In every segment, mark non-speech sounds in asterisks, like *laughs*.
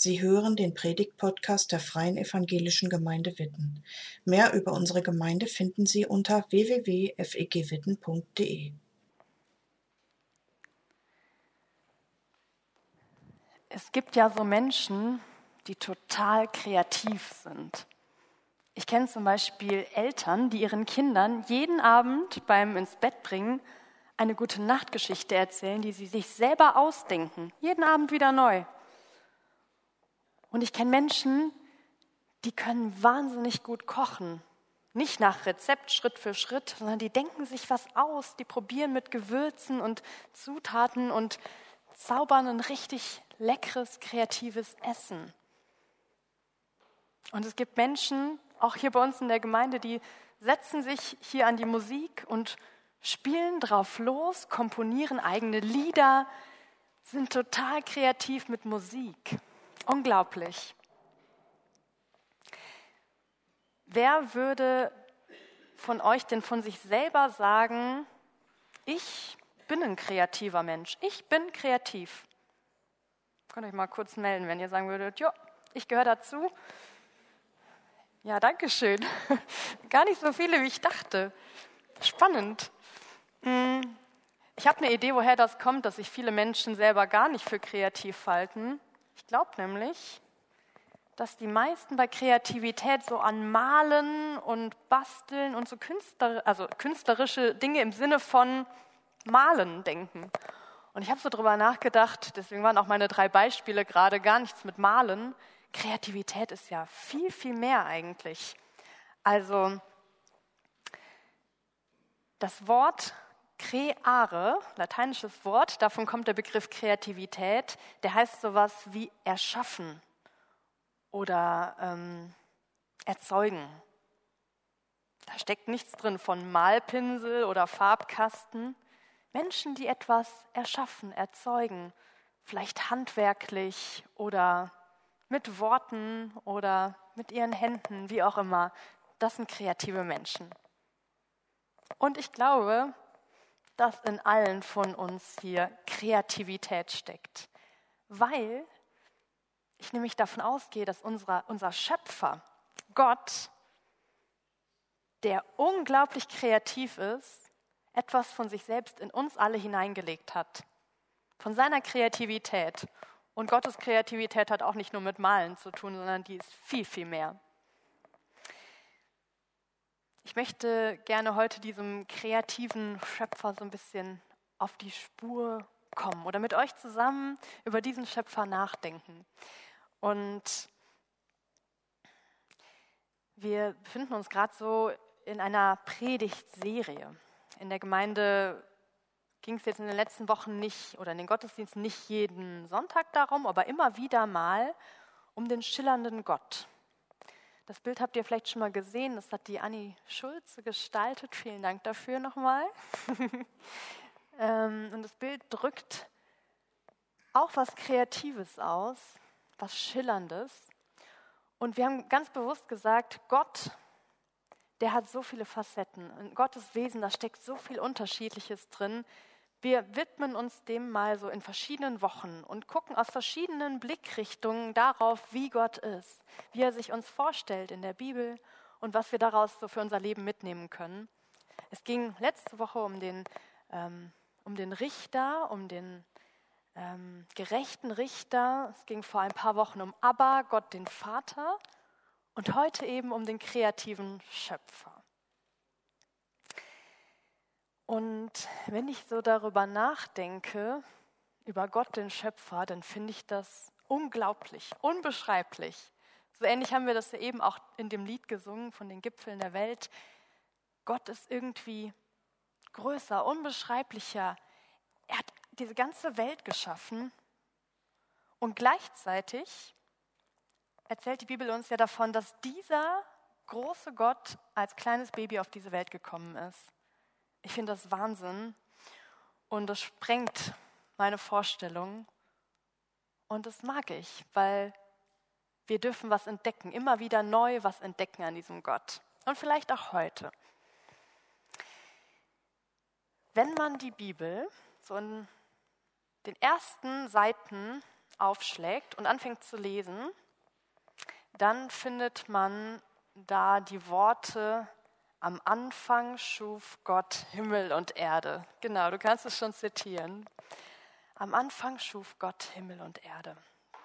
Sie hören den Predigt-Podcast der Freien Evangelischen Gemeinde Witten. Mehr über unsere Gemeinde finden Sie unter www.fegwitten.de. Es gibt ja so Menschen, die total kreativ sind. Ich kenne zum Beispiel Eltern, die ihren Kindern jeden Abend beim ins Bett bringen eine gute Nachtgeschichte erzählen, die sie sich selber ausdenken, jeden Abend wieder neu. Und ich kenne Menschen, die können wahnsinnig gut kochen. Nicht nach Rezept, Schritt für Schritt, sondern die denken sich was aus, die probieren mit Gewürzen und Zutaten und zaubern ein richtig leckeres, kreatives Essen. Und es gibt Menschen, auch hier bei uns in der Gemeinde, die setzen sich hier an die Musik und spielen drauf los, komponieren eigene Lieder, sind total kreativ mit Musik. Unglaublich. Wer würde von euch denn von sich selber sagen, ich bin ein kreativer Mensch, ich bin kreativ? Könnt euch mal kurz melden, wenn ihr sagen würdet, ja, ich gehöre dazu. Ja, danke schön. *laughs* Gar nicht so viele, wie ich dachte. Spannend. Hm, ich habe eine Idee, woher das kommt, dass sich viele Menschen selber gar nicht für kreativ halten. Ich glaube nämlich, dass die meisten bei Kreativität so an Malen und Basteln und so Künstler, also künstlerische Dinge im Sinne von Malen denken. Und ich habe so drüber nachgedacht, deswegen waren auch meine drei Beispiele gerade gar nichts mit Malen. Kreativität ist ja viel, viel mehr eigentlich. Also das Wort Creare, lateinisches Wort, davon kommt der Begriff Kreativität, der heißt sowas wie erschaffen oder ähm, erzeugen. Da steckt nichts drin von Malpinsel oder Farbkasten. Menschen, die etwas erschaffen, erzeugen, vielleicht handwerklich oder mit Worten oder mit ihren Händen, wie auch immer, das sind kreative Menschen. Und ich glaube, dass in allen von uns hier Kreativität steckt. Weil ich nämlich davon ausgehe, dass unser, unser Schöpfer, Gott, der unglaublich kreativ ist, etwas von sich selbst in uns alle hineingelegt hat. Von seiner Kreativität. Und Gottes Kreativität hat auch nicht nur mit Malen zu tun, sondern die ist viel, viel mehr. Ich möchte gerne heute diesem kreativen Schöpfer so ein bisschen auf die Spur kommen oder mit euch zusammen über diesen Schöpfer nachdenken. Und wir befinden uns gerade so in einer Predigtserie. In der Gemeinde ging es jetzt in den letzten Wochen nicht oder in den Gottesdiensten nicht jeden Sonntag darum, aber immer wieder mal um den schillernden Gott. Das Bild habt ihr vielleicht schon mal gesehen, das hat die Anni Schulze gestaltet. Vielen Dank dafür nochmal. *laughs* Ähm, und das Bild drückt auch was Kreatives aus, was Schillerndes. Und wir haben ganz bewusst gesagt, Gott, der hat so viele Facetten. In Gottes Wesen, da steckt so viel Unterschiedliches drin. Wir widmen uns dem mal so in verschiedenen Wochen und gucken aus verschiedenen Blickrichtungen darauf, wie Gott ist, wie er sich uns vorstellt in der Bibel und was wir daraus so für unser Leben mitnehmen können. Es ging letzte Woche um den, ähm, um den Richter, um den ähm, gerechten Richter. Es ging vor ein paar Wochen um Abba, Gott den Vater und heute eben um den kreativen Schöpfer. Und wenn ich so darüber nachdenke, über Gott, den Schöpfer, dann finde ich das unglaublich, unbeschreiblich. So ähnlich haben wir das ja eben auch in dem Lied gesungen von den Gipfeln der Welt. Gott ist irgendwie größer, unbeschreiblicher. Er hat diese ganze Welt geschaffen und gleichzeitig erzählt die Bibel uns ja davon, dass dieser große Gott als kleines Baby auf diese Welt gekommen ist. Ich finde das Wahnsinn und das sprengt meine Vorstellung. Und das mag ich, weil wir dürfen was entdecken, immer wieder neu was entdecken an diesem Gott. Und vielleicht auch heute. Wenn man die Bibel so in den ersten Seiten aufschlägt und anfängt zu lesen, dann findet man da die Worte, am Anfang schuf Gott Himmel und Erde. Genau, du kannst es schon zitieren. Am Anfang schuf Gott Himmel und Erde.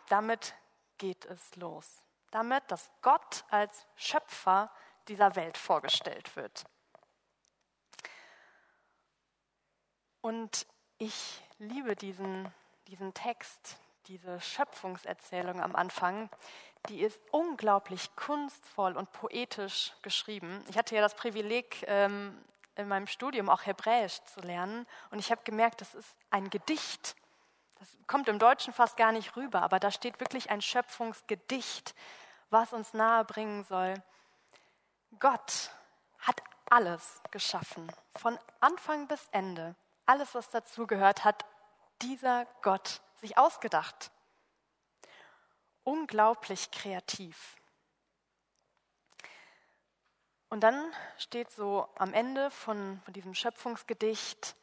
Damit geht es los. Damit, dass Gott als Schöpfer dieser Welt vorgestellt wird. Und ich liebe diesen, diesen Text, diese Schöpfungserzählung am Anfang, die ist unglaublich kunstvoll und poetisch geschrieben. Ich hatte ja das Privileg, ähm, in meinem Studium auch Hebräisch zu lernen und ich habe gemerkt, das ist ein Gedicht. Das kommt im Deutschen fast gar nicht rüber, aber da steht wirklich ein Schöpfungsgedicht, was uns nahebringen soll. Gott hat alles geschaffen, von Anfang bis Ende. Alles, was dazugehört, hat dieser Gott sich ausgedacht. Unglaublich kreativ. Und dann steht so am Ende von, von diesem Schöpfungsgedicht,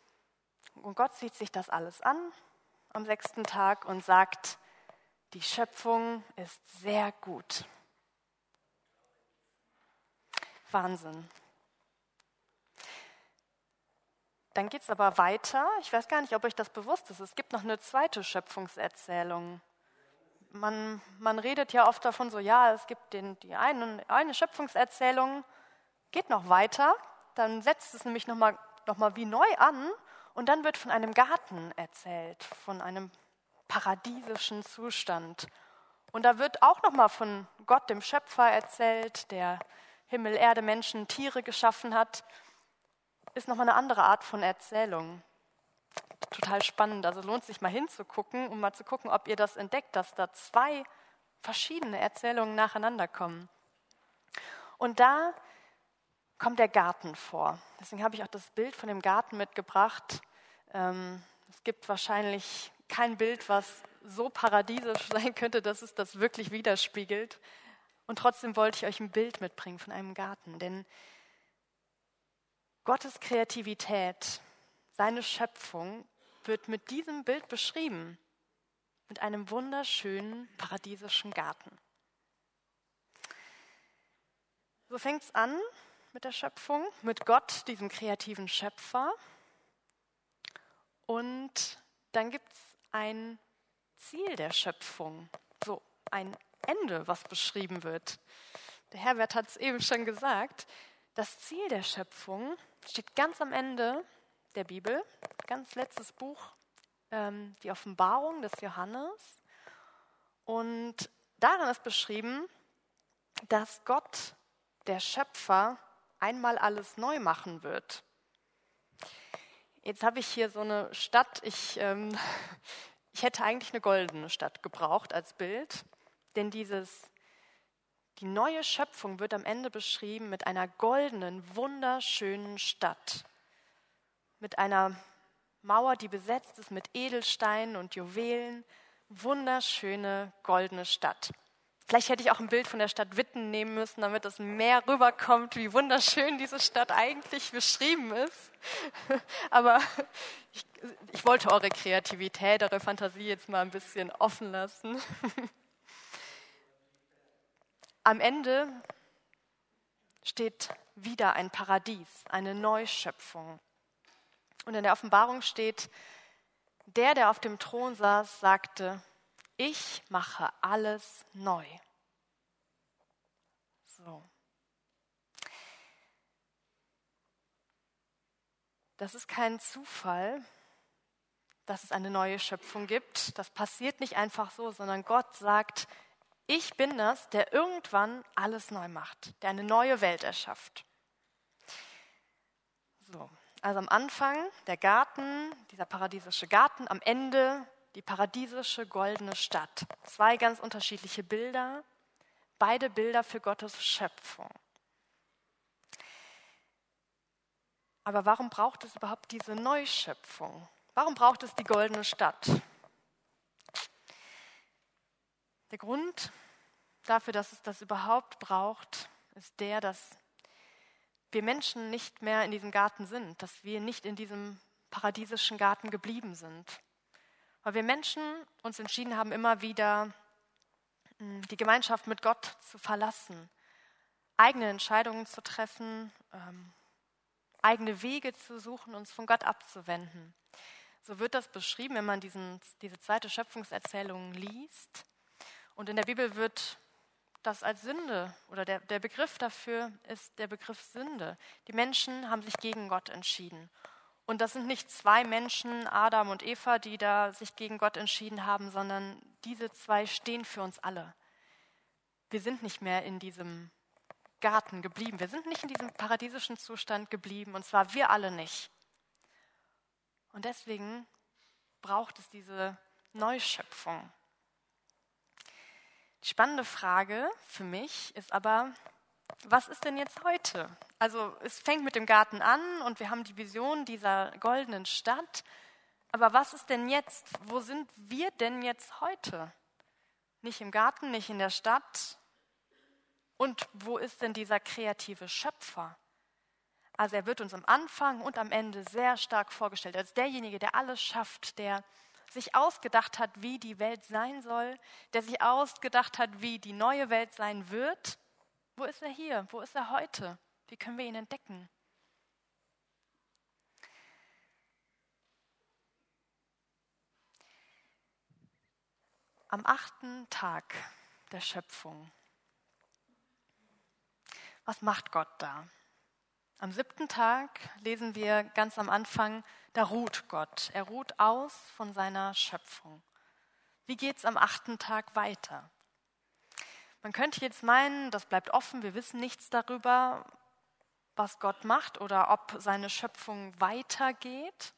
und Gott sieht sich das alles an am sechsten Tag und sagt, die Schöpfung ist sehr gut. Wahnsinn. Dann geht es aber weiter. Ich weiß gar nicht, ob euch das bewusst ist. Es gibt noch eine zweite Schöpfungserzählung. Man, man redet ja oft davon so, ja, es gibt den, die eine, eine Schöpfungserzählung, geht noch weiter, dann setzt es nämlich nochmal noch mal wie neu an und dann wird von einem Garten erzählt, von einem paradiesischen Zustand. Und da wird auch nochmal von Gott, dem Schöpfer, erzählt, der Himmel, Erde, Menschen, Tiere geschaffen hat ist nochmal eine andere Art von Erzählung. Total spannend. Also lohnt sich mal hinzugucken, um mal zu gucken, ob ihr das entdeckt, dass da zwei verschiedene Erzählungen nacheinander kommen. Und da kommt der Garten vor. Deswegen habe ich auch das Bild von dem Garten mitgebracht. Ähm, es gibt wahrscheinlich kein Bild, was so paradiesisch *laughs* sein könnte, dass es das wirklich widerspiegelt. Und trotzdem wollte ich euch ein Bild mitbringen von einem Garten. Denn Gottes Kreativität, seine Schöpfung wird mit diesem Bild beschrieben, mit einem wunderschönen paradiesischen Garten. So fängt es an mit der Schöpfung, mit Gott, diesem kreativen Schöpfer. Und dann gibt es ein Ziel der Schöpfung, so ein Ende, was beschrieben wird. Der Herbert hat es eben schon gesagt. Das Ziel der Schöpfung steht ganz am Ende der Bibel, ganz letztes Buch, ähm, die Offenbarung des Johannes. Und darin ist beschrieben, dass Gott, der Schöpfer, einmal alles neu machen wird. Jetzt habe ich hier so eine Stadt, ich, ähm, *laughs* ich hätte eigentlich eine goldene Stadt gebraucht als Bild, denn dieses die neue Schöpfung wird am Ende beschrieben mit einer goldenen, wunderschönen Stadt. Mit einer Mauer, die besetzt ist mit Edelsteinen und Juwelen. Wunderschöne, goldene Stadt. Vielleicht hätte ich auch ein Bild von der Stadt Witten nehmen müssen, damit es mehr rüberkommt, wie wunderschön diese Stadt eigentlich beschrieben ist. *laughs* Aber ich, ich wollte eure Kreativität, eure Fantasie jetzt mal ein bisschen offen lassen. *laughs* Am Ende steht wieder ein Paradies, eine Neuschöpfung. Und in der Offenbarung steht, der, der auf dem Thron saß, sagte, ich mache alles neu. So. Das ist kein Zufall, dass es eine neue Schöpfung gibt. Das passiert nicht einfach so, sondern Gott sagt, ich bin das, der irgendwann alles neu macht, der eine neue Welt erschafft. So, also am Anfang der Garten, dieser paradiesische Garten, am Ende die paradiesische goldene Stadt. Zwei ganz unterschiedliche Bilder, beide Bilder für Gottes Schöpfung. Aber warum braucht es überhaupt diese Neuschöpfung? Warum braucht es die goldene Stadt? Der Grund dafür, dass es das überhaupt braucht, ist der, dass wir Menschen nicht mehr in diesem Garten sind, dass wir nicht in diesem paradiesischen Garten geblieben sind, Weil wir Menschen uns entschieden haben, immer wieder hm, die Gemeinschaft mit Gott zu verlassen, eigene Entscheidungen zu treffen, ähm, eigene Wege zu suchen, uns von Gott abzuwenden. So wird das beschrieben, wenn man diesen, diese zweite Schöpfungserzählung liest. Und in der Bibel wird das als Sünde oder der, der Begriff dafür ist der Begriff Sünde. Die Menschen haben sich gegen Gott entschieden. Und das sind nicht zwei Menschen, Adam und Eva, die da sich gegen Gott entschieden haben, sondern diese zwei stehen für uns alle. Wir sind nicht mehr in diesem Garten geblieben. Wir sind nicht in diesem paradiesischen Zustand geblieben, und zwar wir alle nicht. Und deswegen braucht es diese Neuschöpfung. Die spannende Frage für mich ist aber, was ist denn jetzt heute? Also es fängt mit dem Garten an und wir haben die Vision dieser goldenen Stadt. Aber was ist denn jetzt? Wo sind wir denn jetzt heute? Nicht im Garten, nicht in der Stadt. Und wo ist denn dieser kreative Schöpfer? Also er wird uns am Anfang und am Ende sehr stark vorgestellt als derjenige, der alles schafft, der sich ausgedacht hat, wie die Welt sein soll, der sich ausgedacht hat, wie die neue Welt sein wird. Wo ist er hier? Wo ist er heute? Wie können wir ihn entdecken? Am achten Tag der Schöpfung. Was macht Gott da? Am siebten Tag lesen wir ganz am Anfang, da ruht Gott. Er ruht aus von seiner Schöpfung. Wie geht es am achten Tag weiter? Man könnte jetzt meinen, das bleibt offen, wir wissen nichts darüber, was Gott macht oder ob seine Schöpfung weitergeht.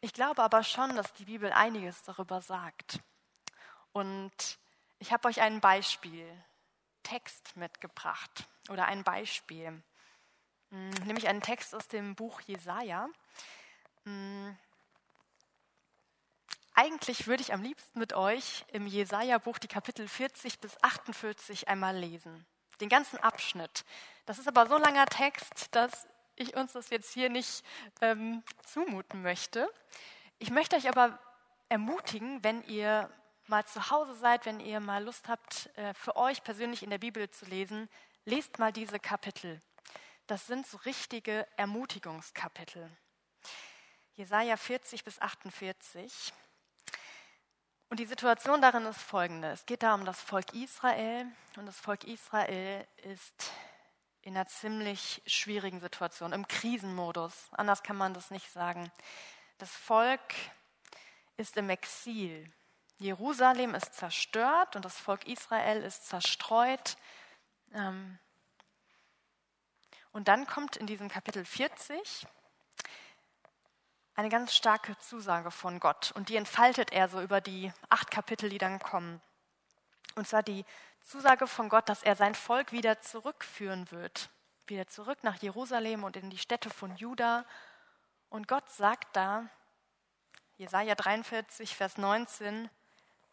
Ich glaube aber schon, dass die Bibel einiges darüber sagt. Und ich habe euch ein Beispiel, Text mitgebracht oder ein Beispiel. Mm, nämlich einen Text aus dem Buch Jesaja. Mm, eigentlich würde ich am liebsten mit euch im Jesaja-Buch die Kapitel 40 bis 48 einmal lesen. Den ganzen Abschnitt. Das ist aber so langer Text, dass ich uns das jetzt hier nicht ähm, zumuten möchte. Ich möchte euch aber ermutigen, wenn ihr mal zu Hause seid, wenn ihr mal Lust habt, äh, für euch persönlich in der Bibel zu lesen, lest mal diese Kapitel das sind so richtige Ermutigungskapitel. Jesaja 40 bis 48. Und die Situation darin ist folgende: Es geht da um das Volk Israel und das Volk Israel ist in einer ziemlich schwierigen Situation, im Krisenmodus. Anders kann man das nicht sagen. Das Volk ist im Exil. Jerusalem ist zerstört und das Volk Israel ist zerstreut. Ähm, und dann kommt in diesem Kapitel 40 eine ganz starke Zusage von Gott. Und die entfaltet er so über die acht Kapitel, die dann kommen. Und zwar die Zusage von Gott, dass er sein Volk wieder zurückführen wird. Wieder zurück nach Jerusalem und in die Städte von Juda. Und Gott sagt da, Jesaja 43, Vers 19,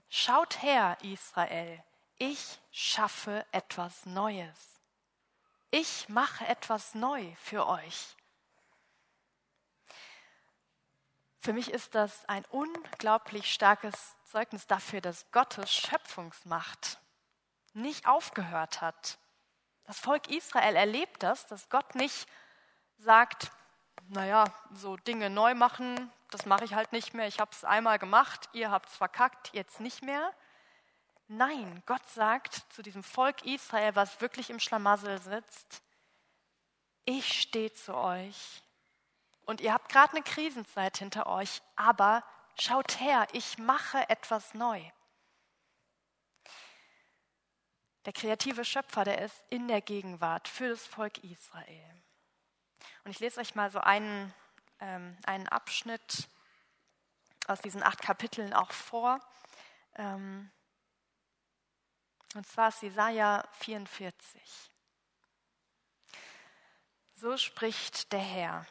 Schaut her, Israel, ich schaffe etwas Neues ich mache etwas neu für euch. Für mich ist das ein unglaublich starkes Zeugnis dafür, dass Gottes Schöpfungsmacht nicht aufgehört hat. Das Volk Israel erlebt das, dass Gott nicht sagt, naja, so Dinge neu machen, das mache ich halt nicht mehr, ich habe es einmal gemacht, ihr habt es verkackt, jetzt nicht mehr, Nein, Gott sagt zu diesem Volk Israel, was wirklich im Schlamassel sitzt, ich stehe zu euch und ihr habt gerade eine Krisenzeit hinter euch, aber schaut her, ich mache etwas neu. Der kreative Schöpfer, der ist in der Gegenwart für das Volk Israel. Und ich lese euch mal so einen, ähm, einen Abschnitt aus diesen acht Kapiteln auch vor. Ähm, und zwar ist Jesaja 44. So spricht der Herr,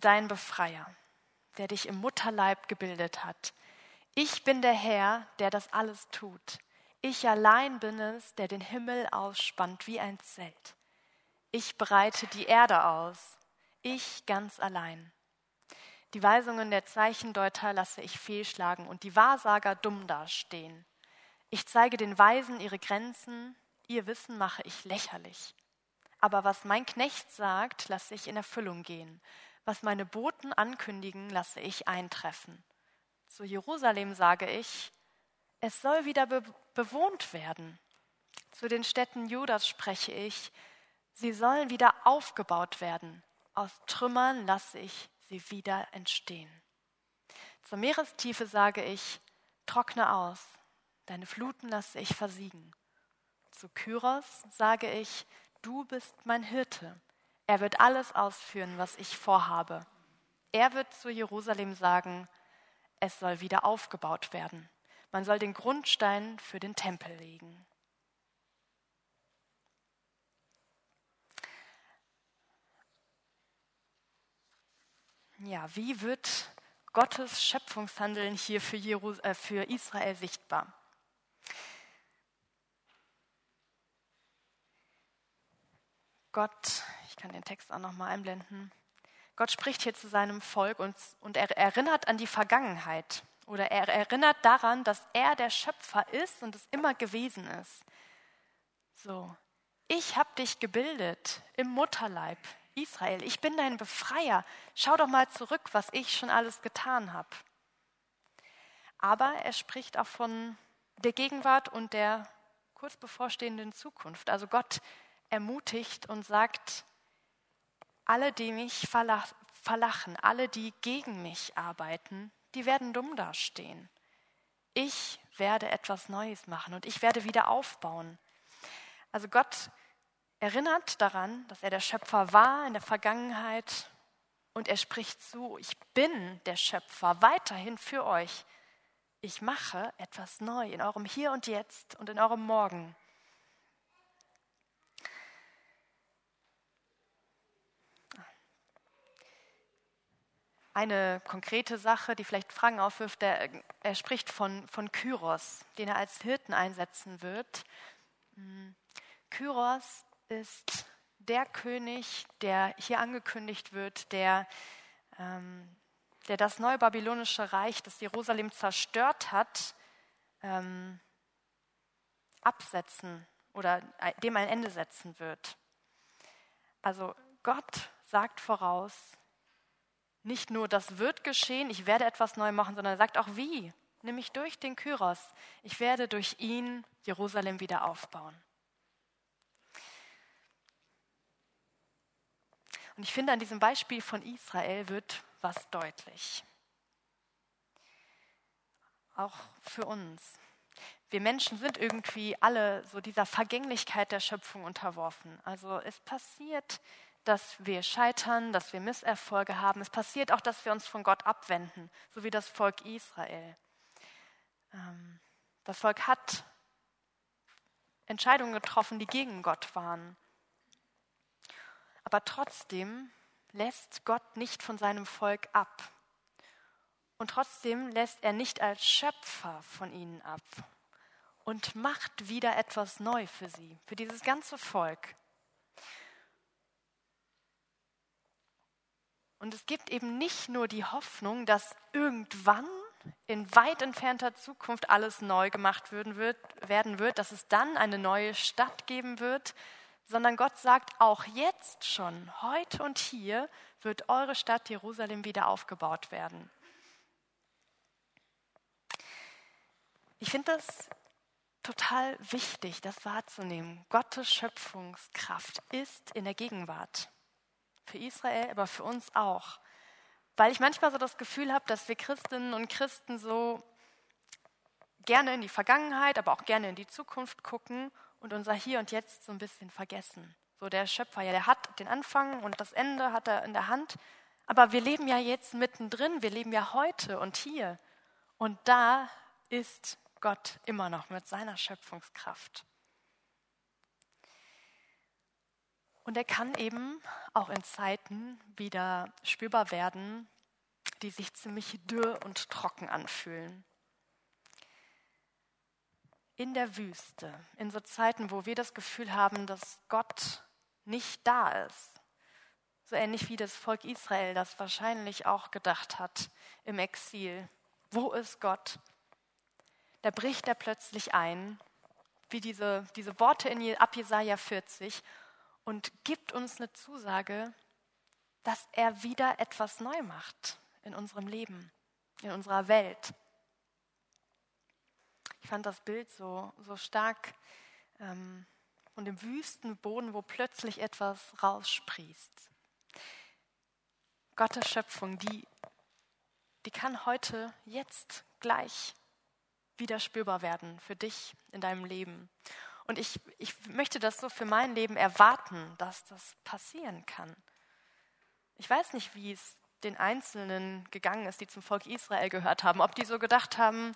dein Befreier, der dich im Mutterleib gebildet hat. Ich bin der Herr, der das alles tut. Ich allein bin es, der den Himmel ausspannt wie ein Zelt. Ich breite die Erde aus, ich ganz allein. Die Weisungen der Zeichendeuter lasse ich fehlschlagen und die Wahrsager dumm dastehen. Ich zeige den Weisen ihre Grenzen, ihr Wissen mache ich lächerlich. Aber was mein Knecht sagt, lasse ich in Erfüllung gehen. Was meine Boten ankündigen, lasse ich eintreffen. Zu Jerusalem sage ich, es soll wieder be bewohnt werden. Zu den Städten Judas spreche ich, sie sollen wieder aufgebaut werden. Aus Trümmern lasse ich sie wieder entstehen. Zur Meerestiefe sage ich, trockne aus, deine Fluten lasse ich versiegen. Zu Kyros sage ich, du bist mein Hirte. Er wird alles ausführen, was ich vorhabe. Er wird zu Jerusalem sagen, es soll wieder aufgebaut werden. Man soll den Grundstein für den Tempel legen. Ja, wie wird Gottes Schöpfungshandeln hier für, Jerus äh, für Israel sichtbar? Gott, kann den Text auch noch mal einblenden. Gott spricht hier zu seinem Volk und, und er erinnert an die Vergangenheit oder er erinnert daran, dass er der Schöpfer ist und es immer gewesen ist. So, ich habe dich gebildet im Mutterleib, Israel, ich bin dein Befreier. Schau doch mal zurück, was ich schon alles getan habe. Aber er spricht auch von der Gegenwart und der kurz bevorstehenden Zukunft. Also Gott ermutigt und sagt, alle, die mich verlachen, alle, die gegen mich arbeiten, die werden dumm dastehen. Ich werde etwas Neues machen und ich werde wieder aufbauen. Also Gott erinnert daran, dass er der Schöpfer war in der Vergangenheit und er spricht zu, ich bin der Schöpfer weiterhin für euch. Ich mache etwas neu in eurem Hier und Jetzt und in eurem Morgen. Eine konkrete Sache, die vielleicht Fragen aufwirft, der, er spricht von, von Kyros, den er als Hirten einsetzen wird. Hm. Kyros ist der König, der hier angekündigt wird, der, ähm, der das neue babylonische Reich, das Jerusalem zerstört hat, ähm, absetzen oder dem ein Ende setzen wird. Also Gott sagt voraus, nicht nur das wird geschehen, ich werde etwas neu machen, sondern er sagt auch wie, nämlich durch den Kyros. Ich werde durch ihn Jerusalem wieder aufbauen. Und ich finde, an diesem Beispiel von Israel wird was deutlich. Auch für uns. Wir Menschen sind irgendwie alle so dieser Vergänglichkeit der Schöpfung unterworfen. Also es passiert, dass wir scheitern, dass wir Misserfolge haben. Es passiert auch, dass wir uns von Gott abwenden, so wie das Volk Israel. Ähm, das Volk hat Entscheidungen getroffen, die gegen Gott waren. Aber trotzdem lässt Gott nicht von seinem Volk ab. Und trotzdem lässt er nicht als Schöpfer von ihnen ab und macht wieder etwas neu für sie, für dieses ganze Volk. Und es gibt eben nicht nur die Hoffnung, dass irgendwann in weit entfernter Zukunft alles neu gemacht werden wird, dass es dann eine neue Stadt geben wird, sondern Gott sagt, auch jetzt schon, heute und hier wird eure Stadt Jerusalem wieder aufgebaut werden. Ich finde das total wichtig, das wahrzunehmen. Gottes Schöpfungskraft ist in der Gegenwart. Für Israel, aber für uns auch. Weil ich manchmal so das Gefühl habe, dass wir Christinnen und Christen so gerne in die Vergangenheit, aber auch gerne in die Zukunft gucken und unser Hier und Jetzt so ein bisschen vergessen. So der Schöpfer, ja, der hat den Anfang und das Ende hat er in der Hand, aber wir leben ja jetzt mittendrin, wir leben ja heute und hier. Und da ist Gott immer noch mit seiner Schöpfungskraft. Und er kann eben auch in Zeiten wieder spürbar werden, die sich ziemlich dürr und trocken anfühlen in der Wüste, in so Zeiten, wo wir das Gefühl haben, dass Gott nicht da ist, So ähnlich wie das Volk Israel das wahrscheinlich auch gedacht hat im Exil. Wo ist Gott? Da bricht er plötzlich ein, wie diese, diese Worte in, ab Jesaja 40, und gibt uns eine Zusage, dass er wieder etwas neu macht in unserem Leben, in unserer Welt. Ich fand das Bild so, so stark ähm, und im Wüstenboden, wo plötzlich etwas raussprießt. Gottes Schöpfung, die, die kann heute, jetzt, gleich wieder spürbar werden für dich in deinem Leben. Und ich, ich möchte das so für mein Leben erwarten, dass das passieren kann. Ich weiß nicht, wie es den Einzelnen gegangen ist, die zum Volk Israel gehört haben, ob die so gedacht haben,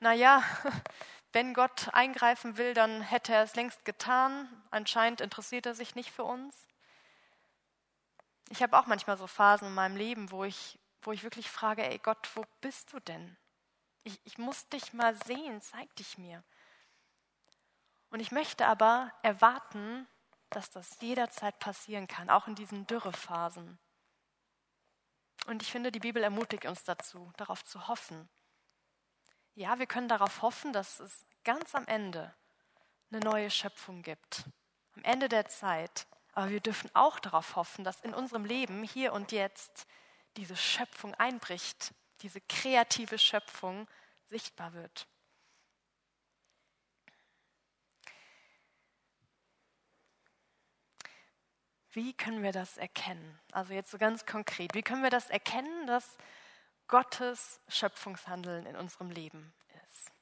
na ja, *laughs* wenn Gott eingreifen will, dann hätte er es längst getan. Anscheinend interessiert er sich nicht für uns. Ich habe auch manchmal so Phasen in meinem Leben, wo ich, wo ich wirklich frage, ey Gott, wo bist du denn? Ich, ich muss dich mal sehen, zeig dich mir. Und ich möchte aber erwarten, dass das jederzeit passieren kann, auch in diesen Dürrephasen. Und ich finde, die Bibel ermutigt uns dazu, darauf zu hoffen. Ja, wir können darauf hoffen, dass es ganz am Ende eine neue Schöpfung gibt, am Ende der Zeit. Aber wir dürfen auch darauf hoffen, dass in unserem Leben hier und jetzt diese Schöpfung einbricht, diese kreative Schöpfung sichtbar wird. Wie können wir das erkennen? Also jetzt so ganz konkret, wie können wir das erkennen, dass Gottes Schöpfungshandeln in unserem Leben ist?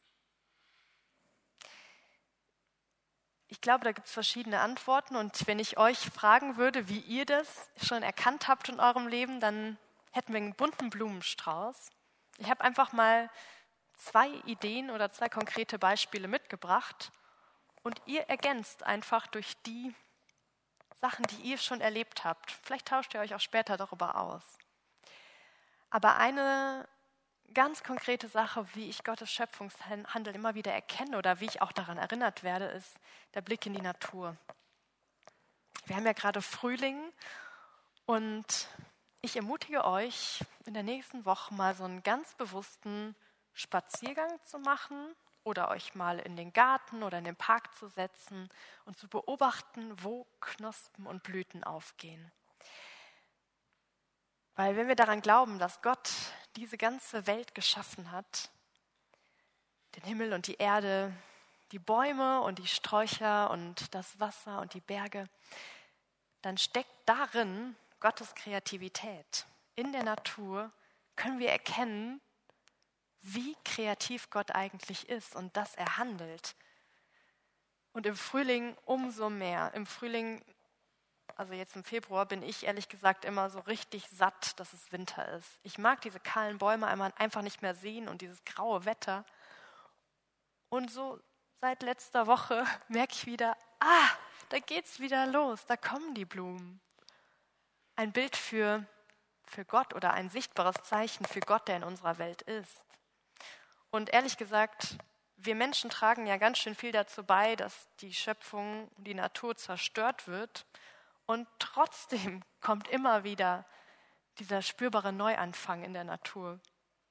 Ich glaube, da gibt es verschiedene Antworten und wenn ich euch fragen würde, wie ihr das schon erkannt habt in eurem Leben, dann hätten wir einen bunten Blumenstrauß. Ich habe einfach mal zwei Ideen oder zwei konkrete Beispiele mitgebracht und ihr ergänzt einfach durch die Sachen, die ihr schon erlebt habt. Vielleicht tauscht ihr euch auch später darüber aus. Aber eine ganz konkrete Sache, wie ich Gottes Schöpfungshandel immer wieder erkenne oder wie ich auch daran erinnert werde, ist der Blick in die Natur. Wir haben ja gerade Frühling und ich ermutige euch, in der nächsten Woche mal so einen ganz bewussten Spaziergang zu machen oder euch mal in den Garten oder in den Park zu setzen und zu beobachten, wo Knospen und Blüten aufgehen. Weil wenn wir daran glauben, dass Gott diese ganze Welt geschaffen hat, den Himmel und die Erde, die Bäume und die Sträucher und das Wasser und die Berge, dann steckt darin Gottes Kreativität. In der Natur können wir erkennen, wie kreativ Gott eigentlich ist und dass er handelt. Und im Frühling umso mehr. Im Frühling, also jetzt im Februar, bin ich ehrlich gesagt immer so richtig satt, dass es Winter ist. Ich mag diese kahlen Bäume einfach nicht mehr sehen und dieses graue Wetter. Und so seit letzter Woche *laughs* merke ich wieder, ah, da geht's wieder los, da kommen die Blumen. Ein Bild für, für Gott oder ein sichtbares Zeichen für Gott, der in unserer Welt ist. Und ehrlich gesagt, wir Menschen tragen ja ganz schön viel dazu bei, dass die Schöpfung, die Natur zerstört wird. Und trotzdem *laughs* kommt immer wieder dieser spürbare Neuanfang in der Natur.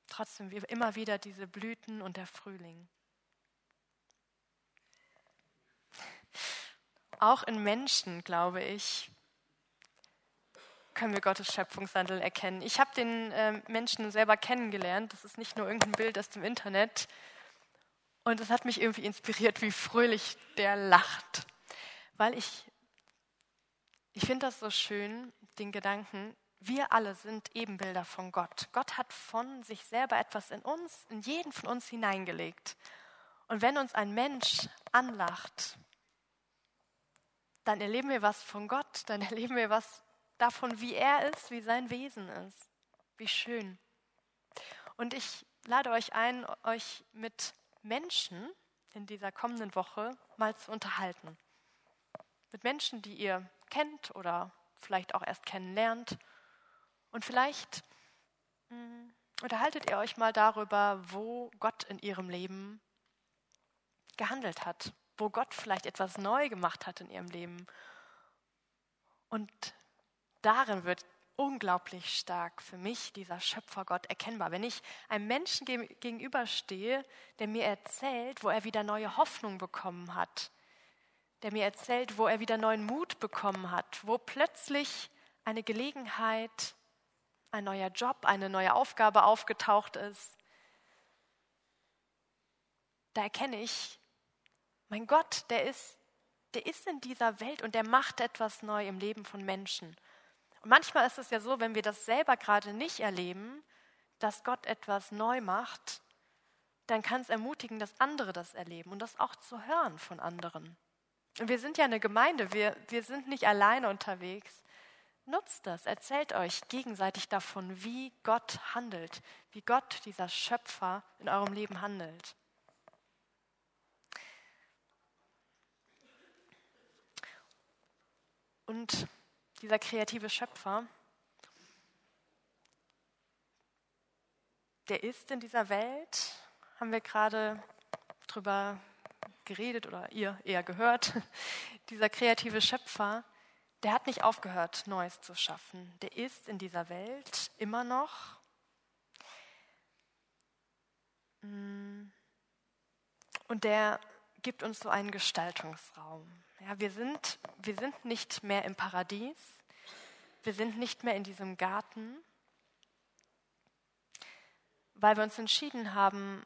Trotzdem immer wieder diese Blüten und der Frühling. Auch in Menschen, glaube ich, können wir Gottes Schöpfungshandel erkennen. Ich habe den äh, Menschen selber kennengelernt. Das ist nicht nur irgendein Bild aus dem Internet. Und es hat mich irgendwie inspiriert, wie fröhlich der lacht. Weil ich, ich finde das so schön, den Gedanken, wir alle sind Ebenbilder von Gott. Gott hat von sich selber etwas in uns, in jeden von uns hineingelegt. Und wenn uns ein Mensch anlacht, dann erleben wir was von Gott, dann *laughs* erleben wir was davon, wie er ist, wie sein Wesen ist. Wie schön. Und ich lade euch ein, euch mit Menschen in dieser kommenden Woche mal zu unterhalten. Mit Menschen, die ihr kennt oder vielleicht auch erst kennenlernt. Und vielleicht mh, hm, unterhaltet ihr euch mal darüber, wo Gott in ihrem Leben gehandelt hat, wo Gott vielleicht etwas neu gemacht hat in ihrem Leben. Und darin wird unglaublich stark für mich dieser Schöpfergott erkennbar. Wenn ich einem Menschen gegenüberstehe, der mir erzählt, wo er wieder neue Hoffnung bekommen hat, der mir erzählt, wo er wieder neuen Mut bekommen hat, wo plötzlich eine Gelegenheit, ein neuer Job, eine neue Aufgabe aufgetaucht ist, da erkenne ich, mein Gott, der ist, der ist in dieser Welt und der macht etwas neu im Leben von Menschen. Manchmal ist es ja so, wenn wir das selber gerade nicht erleben, dass Gott etwas neu macht, dann kann es ermutigen, dass andere das erleben und das auch zu hören von anderen. Und wir sind ja eine Gemeinde, wir, wir sind nicht alleine unterwegs. Nutzt das, erzählt euch gegenseitig davon, wie Gott handelt, wie Gott, dieser Schöpfer, in eurem Leben handelt. Und dieser kreative Schöpfer, der ist in dieser Welt, haben wir gerade drüber geredet oder ihr eher gehört, *laughs* dieser kreative Schöpfer, der hat nicht aufgehört, Neues zu schaffen. Der ist in dieser Welt immer noch. Mm, und der gibt uns so einen Gestaltungsraum. Ja, wir, sind, wir sind nicht mehr im Paradies, wir sind nicht mehr in diesem Garten, weil wir uns entschieden haben,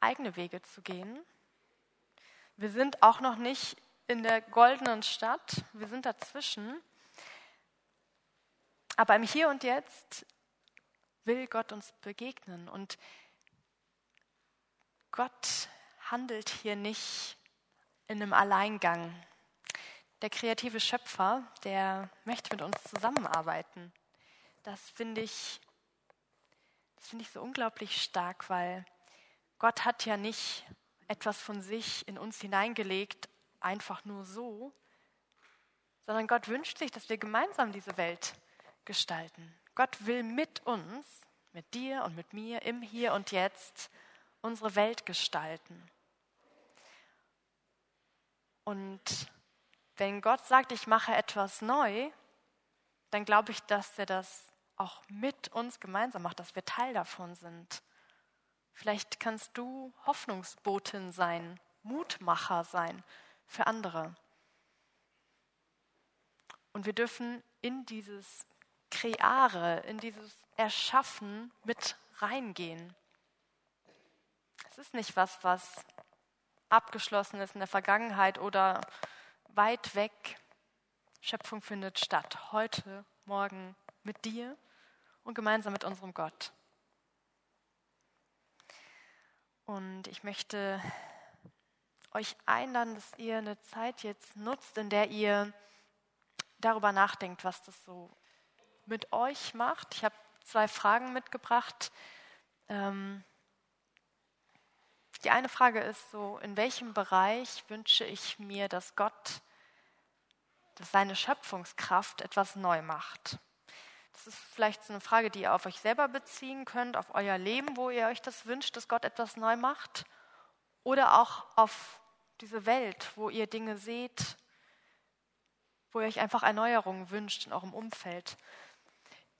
eigene Wege zu gehen. Wir sind auch noch nicht in der goldenen Stadt, wir sind dazwischen. Aber im Hier und Jetzt will Gott uns begegnen und Gott handelt hier nicht in einem Alleingang. Der kreative Schöpfer, der möchte mit uns zusammenarbeiten. Das finde ich, das ich so unglaublich stark, weil Gott hat ja nicht etwas von sich in uns hineingelegt, einfach nur so, sondern Gott wünscht sich, dass wir gemeinsam diese Welt gestalten. Gott will mit uns, mit dir und mit mir im Hier und Jetzt unsere Welt gestalten. Und wenn Gott sagt, ich mache etwas neu, dann glaube ich, dass er das auch mit uns gemeinsam macht, dass wir Teil davon sind. Vielleicht kannst du Hoffnungsbotin sein, Mutmacher sein für andere. Und wir dürfen in dieses Kreare, in dieses Erschaffen mit reingehen. Es ist nicht was, was abgeschlossen ist in der Vergangenheit oder weit weg. Schöpfung findet statt, heute, morgen mit dir und gemeinsam mit unserem Gott. Und ich möchte euch einladen, dass ihr eine Zeit jetzt nutzt, in der ihr darüber nachdenkt, was das so mit euch macht. Ich habe zwei Fragen mitgebracht. Ähm, die eine Frage ist so, in welchem Bereich wünsche ich mir, dass Gott, dass seine Schöpfungskraft etwas neu macht? Das ist vielleicht so eine Frage, die ihr auf euch selber beziehen könnt, auf euer Leben, wo ihr euch das wünscht, dass Gott etwas neu macht. Oder auch auf diese Welt, wo ihr Dinge seht, wo ihr euch einfach Erneuerungen wünscht in eurem Umfeld.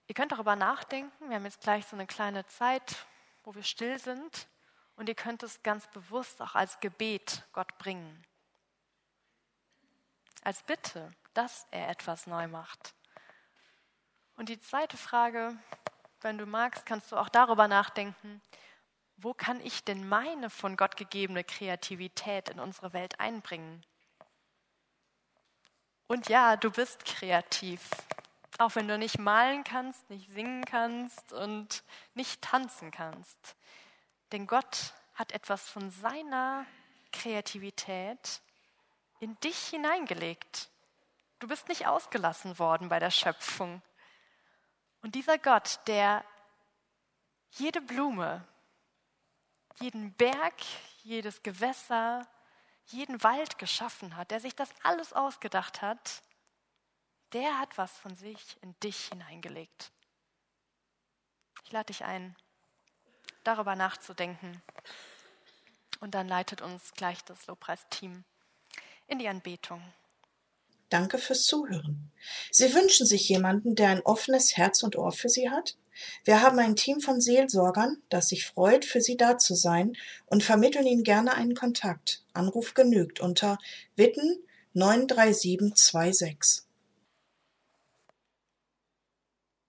Ihr könnt darüber nachdenken. Wir haben jetzt gleich so eine kleine Zeit, wo wir still sind. Und ihr könnt es ganz bewusst auch als Gebet Gott bringen. Als Bitte, dass er etwas neu macht. Und die zweite Frage, wenn du magst, kannst du auch darüber nachdenken, wo kann ich denn meine von Gott gegebene Kreativität in unsere Welt einbringen? Und ja, du bist kreativ, auch wenn du nicht malen kannst, nicht singen kannst und nicht tanzen kannst. Denn Gott hat etwas von seiner Kreativität in dich hineingelegt. Du bist nicht ausgelassen worden bei der Schöpfung. Und dieser Gott, der jede Blume, jeden Berg, jedes Gewässer, jeden Wald geschaffen hat, der sich das alles ausgedacht hat, der hat was von sich in dich hineingelegt. Ich lade dich ein, darüber nachzudenken. Und dann leitet uns gleich das Lobpreisteam in die Anbetung. Danke fürs Zuhören. Sie wünschen sich jemanden, der ein offenes Herz und Ohr für Sie hat? Wir haben ein Team von Seelsorgern, das sich freut, für Sie da zu sein und vermitteln Ihnen gerne einen Kontakt. Anruf genügt unter Witten 93726.